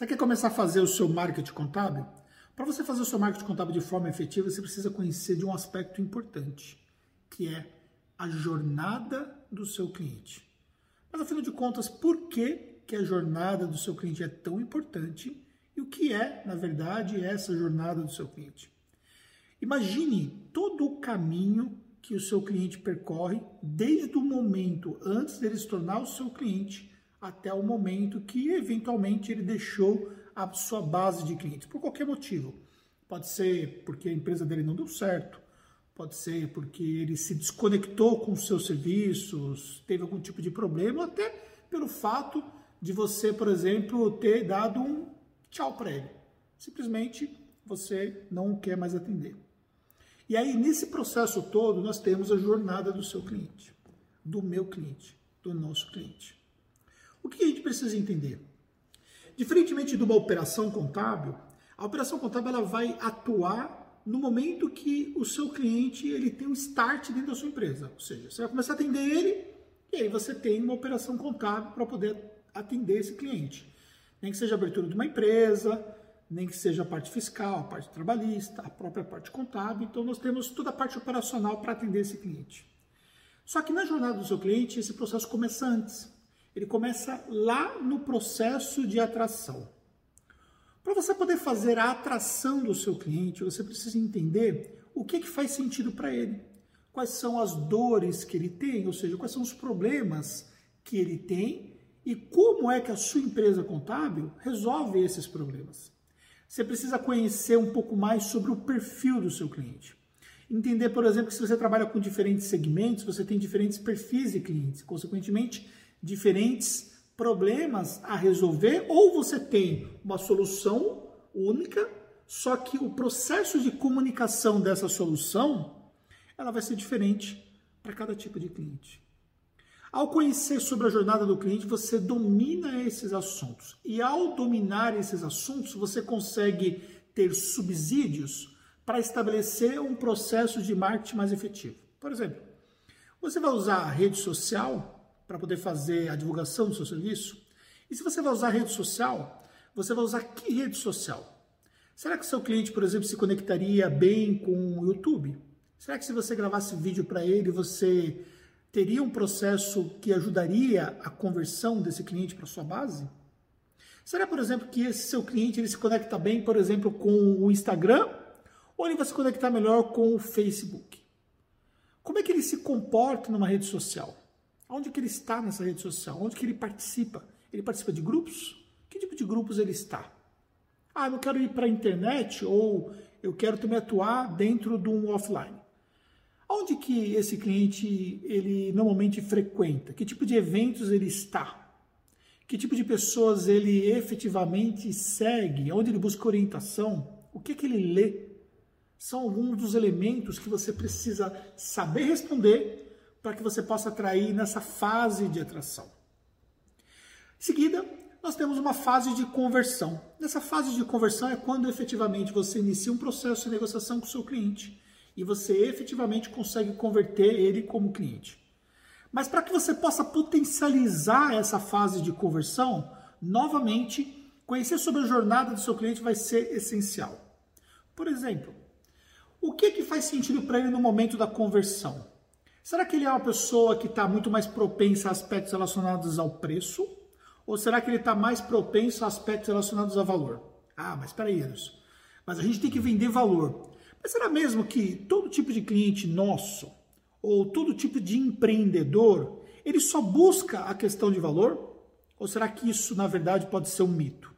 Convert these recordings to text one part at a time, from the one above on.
Você quer começar a fazer o seu marketing contábil? Para você fazer o seu marketing contábil de forma efetiva, você precisa conhecer de um aspecto importante, que é a jornada do seu cliente. Mas afinal de contas, por que, que a jornada do seu cliente é tão importante e o que é, na verdade, essa jornada do seu cliente? Imagine todo o caminho que o seu cliente percorre desde o momento antes dele se tornar o seu cliente até o momento que eventualmente ele deixou a sua base de clientes, por qualquer motivo. Pode ser porque a empresa dele não deu certo, pode ser porque ele se desconectou com os seus serviços, teve algum tipo de problema, até pelo fato de você, por exemplo, ter dado um tchau para ele. Simplesmente você não quer mais atender. E aí, nesse processo todo, nós temos a jornada do seu cliente, do meu cliente, do nosso cliente. O que a gente precisa entender? Diferentemente de uma operação contábil, a operação contábil ela vai atuar no momento que o seu cliente ele tem um start dentro da sua empresa. Ou seja, você vai começar a atender ele e aí você tem uma operação contábil para poder atender esse cliente. Nem que seja a abertura de uma empresa, nem que seja a parte fiscal, a parte trabalhista, a própria parte contábil. Então nós temos toda a parte operacional para atender esse cliente. Só que na jornada do seu cliente, esse processo começa antes ele começa lá no processo de atração. Para você poder fazer a atração do seu cliente, você precisa entender o que, que faz sentido para ele, quais são as dores que ele tem, ou seja, quais são os problemas que ele tem e como é que a sua empresa contábil resolve esses problemas. Você precisa conhecer um pouco mais sobre o perfil do seu cliente. Entender, por exemplo, que se você trabalha com diferentes segmentos, você tem diferentes perfis de clientes. Consequentemente, diferentes problemas a resolver, ou você tem uma solução única, só que o processo de comunicação dessa solução ela vai ser diferente para cada tipo de cliente. Ao conhecer sobre a jornada do cliente, você domina esses assuntos. E ao dominar esses assuntos, você consegue ter subsídios para estabelecer um processo de marketing mais efetivo. Por exemplo, você vai usar a rede social para poder fazer a divulgação do seu serviço? E se você vai usar rede social, você vai usar que rede social? Será que seu cliente, por exemplo, se conectaria bem com o YouTube? Será que se você gravasse vídeo para ele, você teria um processo que ajudaria a conversão desse cliente para sua base? Será, por exemplo, que esse seu cliente ele se conecta bem, por exemplo, com o Instagram? Ou ele vai se conectar melhor com o Facebook? Como é que ele se comporta numa rede social? Onde que ele está nessa rede social? Onde que ele participa? Ele participa de grupos? Que tipo de grupos ele está? Ah, eu quero ir para a internet ou eu quero também atuar dentro de um offline. Onde que esse cliente ele normalmente frequenta? Que tipo de eventos ele está? Que tipo de pessoas ele efetivamente segue? Onde ele busca orientação? O que que ele lê? São alguns dos elementos que você precisa saber responder para que você possa atrair nessa fase de atração. Em seguida, nós temos uma fase de conversão. Nessa fase de conversão é quando efetivamente você inicia um processo de negociação com o seu cliente e você efetivamente consegue converter ele como cliente. Mas para que você possa potencializar essa fase de conversão, novamente, conhecer sobre a jornada do seu cliente vai ser essencial. Por exemplo, o que, que faz sentido para ele no momento da conversão? Será que ele é uma pessoa que está muito mais propensa a aspectos relacionados ao preço? Ou será que ele está mais propenso a aspectos relacionados a valor? Ah, mas espera aí, Anderson. Mas a gente tem que vender valor. Mas será mesmo que todo tipo de cliente nosso, ou todo tipo de empreendedor, ele só busca a questão de valor? Ou será que isso, na verdade, pode ser um mito?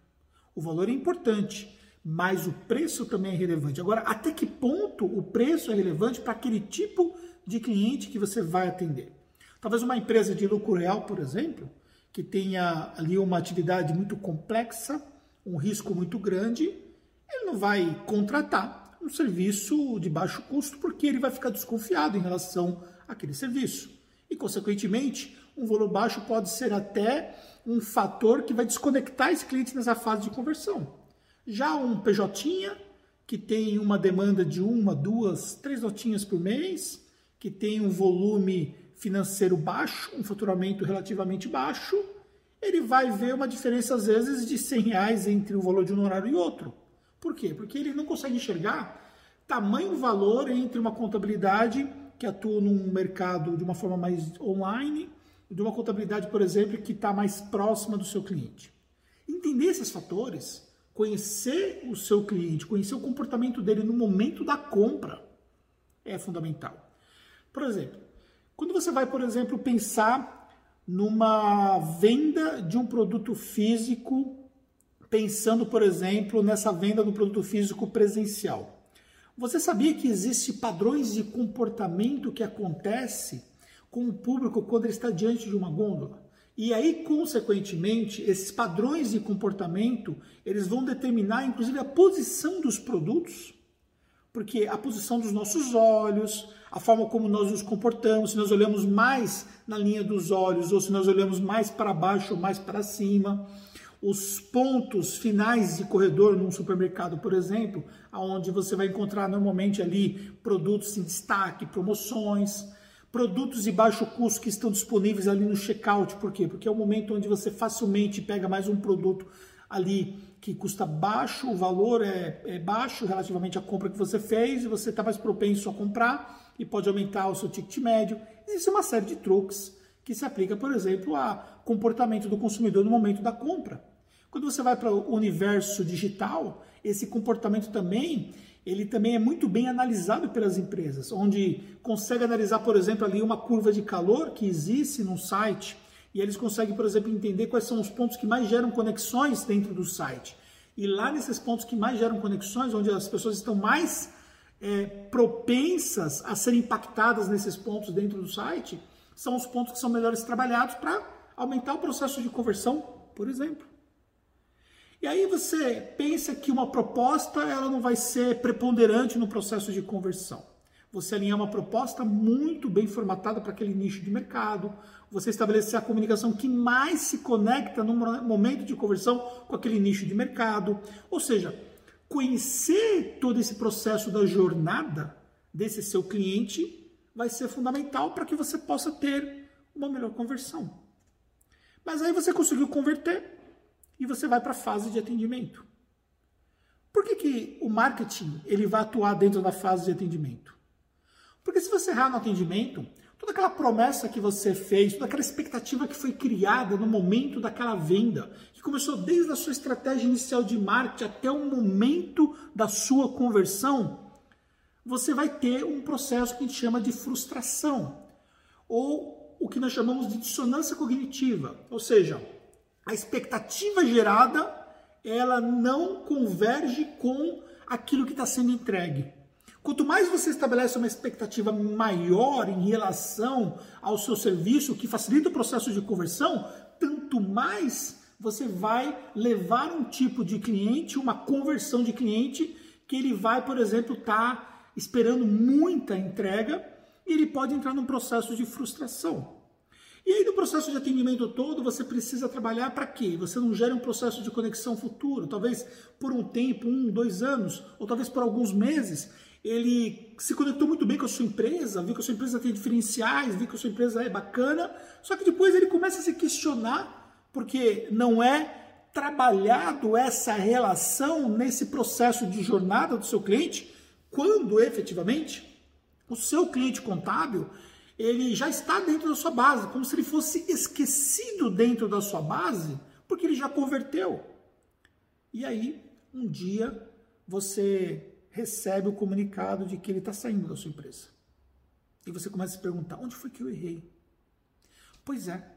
O valor é importante, mas o preço também é relevante. Agora, até que ponto o preço é relevante para aquele tipo de cliente que você vai atender? Talvez uma empresa de lucro real, por exemplo, que tenha ali uma atividade muito complexa, um risco muito grande, ele não vai contratar um serviço de baixo custo porque ele vai ficar desconfiado em relação àquele serviço. E, consequentemente, um valor baixo pode ser até um fator que vai desconectar esse cliente nessa fase de conversão. Já um PJ que tem uma demanda de uma, duas, três notinhas por mês, que tem um volume financeiro baixo, um faturamento relativamente baixo, ele vai ver uma diferença, às vezes, de 100 reais entre o valor de um honorário e outro. Por quê? Porque ele não consegue enxergar tamanho valor entre uma contabilidade que atua num mercado de uma forma mais online de uma contabilidade, por exemplo, que está mais próxima do seu cliente. Entender esses fatores, conhecer o seu cliente, conhecer o comportamento dele no momento da compra é fundamental. Por exemplo, quando você vai, por exemplo, pensar numa venda de um produto físico, pensando, por exemplo, nessa venda do produto físico presencial. Você sabia que existem padrões de comportamento que acontece com o público quando ele está diante de uma gôndola? E aí, consequentemente, esses padrões de comportamento, eles vão determinar, inclusive, a posição dos produtos, porque a posição dos nossos olhos, a forma como nós nos comportamos, se nós olhamos mais na linha dos olhos ou se nós olhamos mais para baixo ou mais para cima, os pontos finais de corredor num supermercado, por exemplo, aonde você vai encontrar normalmente ali produtos em destaque, promoções, produtos de baixo custo que estão disponíveis ali no checkout, por quê? Porque é o momento onde você facilmente pega mais um produto ali que custa baixo, o valor é, é baixo relativamente à compra que você fez e você está mais propenso a comprar e pode aumentar o seu ticket médio. Existe uma série de truques que se aplica, por exemplo, a comportamento do consumidor no momento da compra. Quando você vai para o universo digital, esse comportamento também ele também é muito bem analisado pelas empresas, onde consegue analisar, por exemplo, ali uma curva de calor que existe no site e eles conseguem, por exemplo, entender quais são os pontos que mais geram conexões dentro do site. E lá nesses pontos que mais geram conexões, onde as pessoas estão mais é, propensas a serem impactadas nesses pontos dentro do site, são os pontos que são melhores trabalhados para aumentar o processo de conversão, por exemplo. E aí você pensa que uma proposta ela não vai ser preponderante no processo de conversão. Você alinhar uma proposta muito bem formatada para aquele nicho de mercado, você estabelecer a comunicação que mais se conecta no momento de conversão com aquele nicho de mercado. Ou seja, conhecer todo esse processo da jornada desse seu cliente vai ser fundamental para que você possa ter uma melhor conversão. Mas aí você conseguiu converter e você vai para a fase de atendimento. Por que, que o marketing ele vai atuar dentro da fase de atendimento? Porque se você errar no atendimento, toda aquela promessa que você fez, toda aquela expectativa que foi criada no momento daquela venda, que começou desde a sua estratégia inicial de marketing até o momento da sua conversão, você vai ter um processo que a gente chama de frustração, ou o que nós chamamos de dissonância cognitiva, ou seja, a expectativa gerada ela não converge com aquilo que está sendo entregue. Quanto mais você estabelece uma expectativa maior em relação ao seu serviço, que facilita o processo de conversão, tanto mais você vai levar um tipo de cliente, uma conversão de cliente, que ele vai, por exemplo, estar tá esperando muita entrega e ele pode entrar num processo de frustração. E aí, no processo de atendimento todo, você precisa trabalhar para quê? Você não gera um processo de conexão futuro, talvez por um tempo, um, dois anos, ou talvez por alguns meses, ele se conectou muito bem com a sua empresa, viu que a sua empresa tem diferenciais, viu que a sua empresa é bacana, só que depois ele começa a se questionar, porque não é trabalhado essa relação nesse processo de jornada do seu cliente, quando efetivamente o seu cliente contábil ele já está dentro da sua base, como se ele fosse esquecido dentro da sua base, porque ele já converteu. E aí, um dia, você recebe o comunicado de que ele está saindo da sua empresa. E você começa a se perguntar: onde foi que eu errei? Pois é.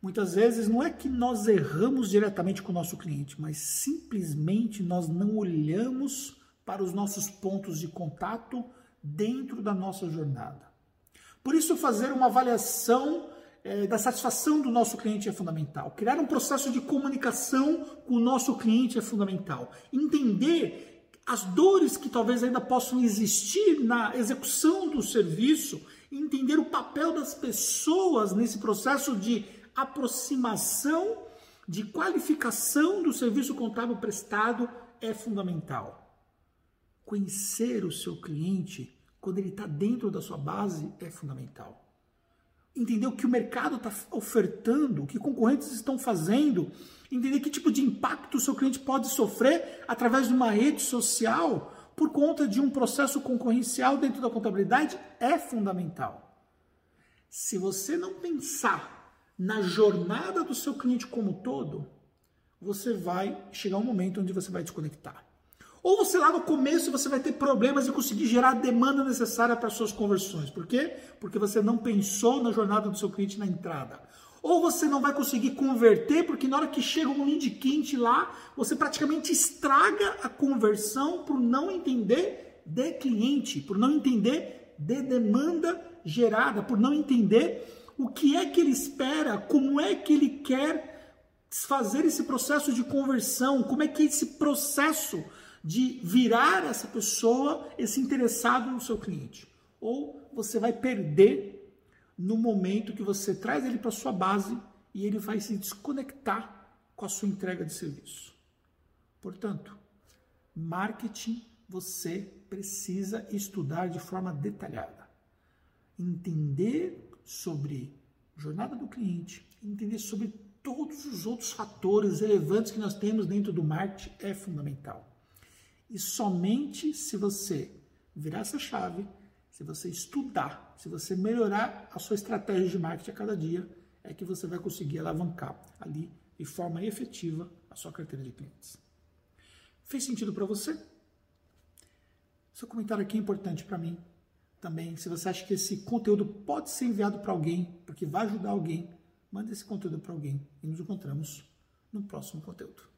Muitas vezes não é que nós erramos diretamente com o nosso cliente, mas simplesmente nós não olhamos para os nossos pontos de contato dentro da nossa jornada. Por isso, fazer uma avaliação é, da satisfação do nosso cliente é fundamental. Criar um processo de comunicação com o nosso cliente é fundamental. Entender as dores que talvez ainda possam existir na execução do serviço, entender o papel das pessoas nesse processo de aproximação, de qualificação do serviço contábil prestado é fundamental. Conhecer o seu cliente quando ele está dentro da sua base é fundamental. Entender o que o mercado está ofertando, o que concorrentes estão fazendo, entender que tipo de impacto o seu cliente pode sofrer através de uma rede social por conta de um processo concorrencial dentro da contabilidade é fundamental. Se você não pensar na jornada do seu cliente como todo, você vai chegar um momento onde você vai desconectar. Ou você lá no começo você vai ter problemas de conseguir gerar a demanda necessária para suas conversões. Por quê? Porque você não pensou na jornada do seu cliente na entrada. Ou você não vai conseguir converter, porque na hora que chega um lead quente lá, você praticamente estraga a conversão por não entender de cliente, por não entender de demanda gerada, por não entender o que é que ele espera, como é que ele quer fazer esse processo de conversão, como é que é esse processo de virar essa pessoa, esse interessado no seu cliente. Ou você vai perder no momento que você traz ele para sua base e ele vai se desconectar com a sua entrega de serviço. Portanto, marketing você precisa estudar de forma detalhada. Entender sobre jornada do cliente, entender sobre todos os outros fatores relevantes que nós temos dentro do marketing é fundamental. E somente se você virar essa chave, se você estudar, se você melhorar a sua estratégia de marketing a cada dia, é que você vai conseguir alavancar ali de forma efetiva a sua carteira de clientes. Fez sentido para você? Seu comentário aqui é importante para mim também. Se você acha que esse conteúdo pode ser enviado para alguém, porque vai ajudar alguém, manda esse conteúdo para alguém e nos encontramos no próximo conteúdo.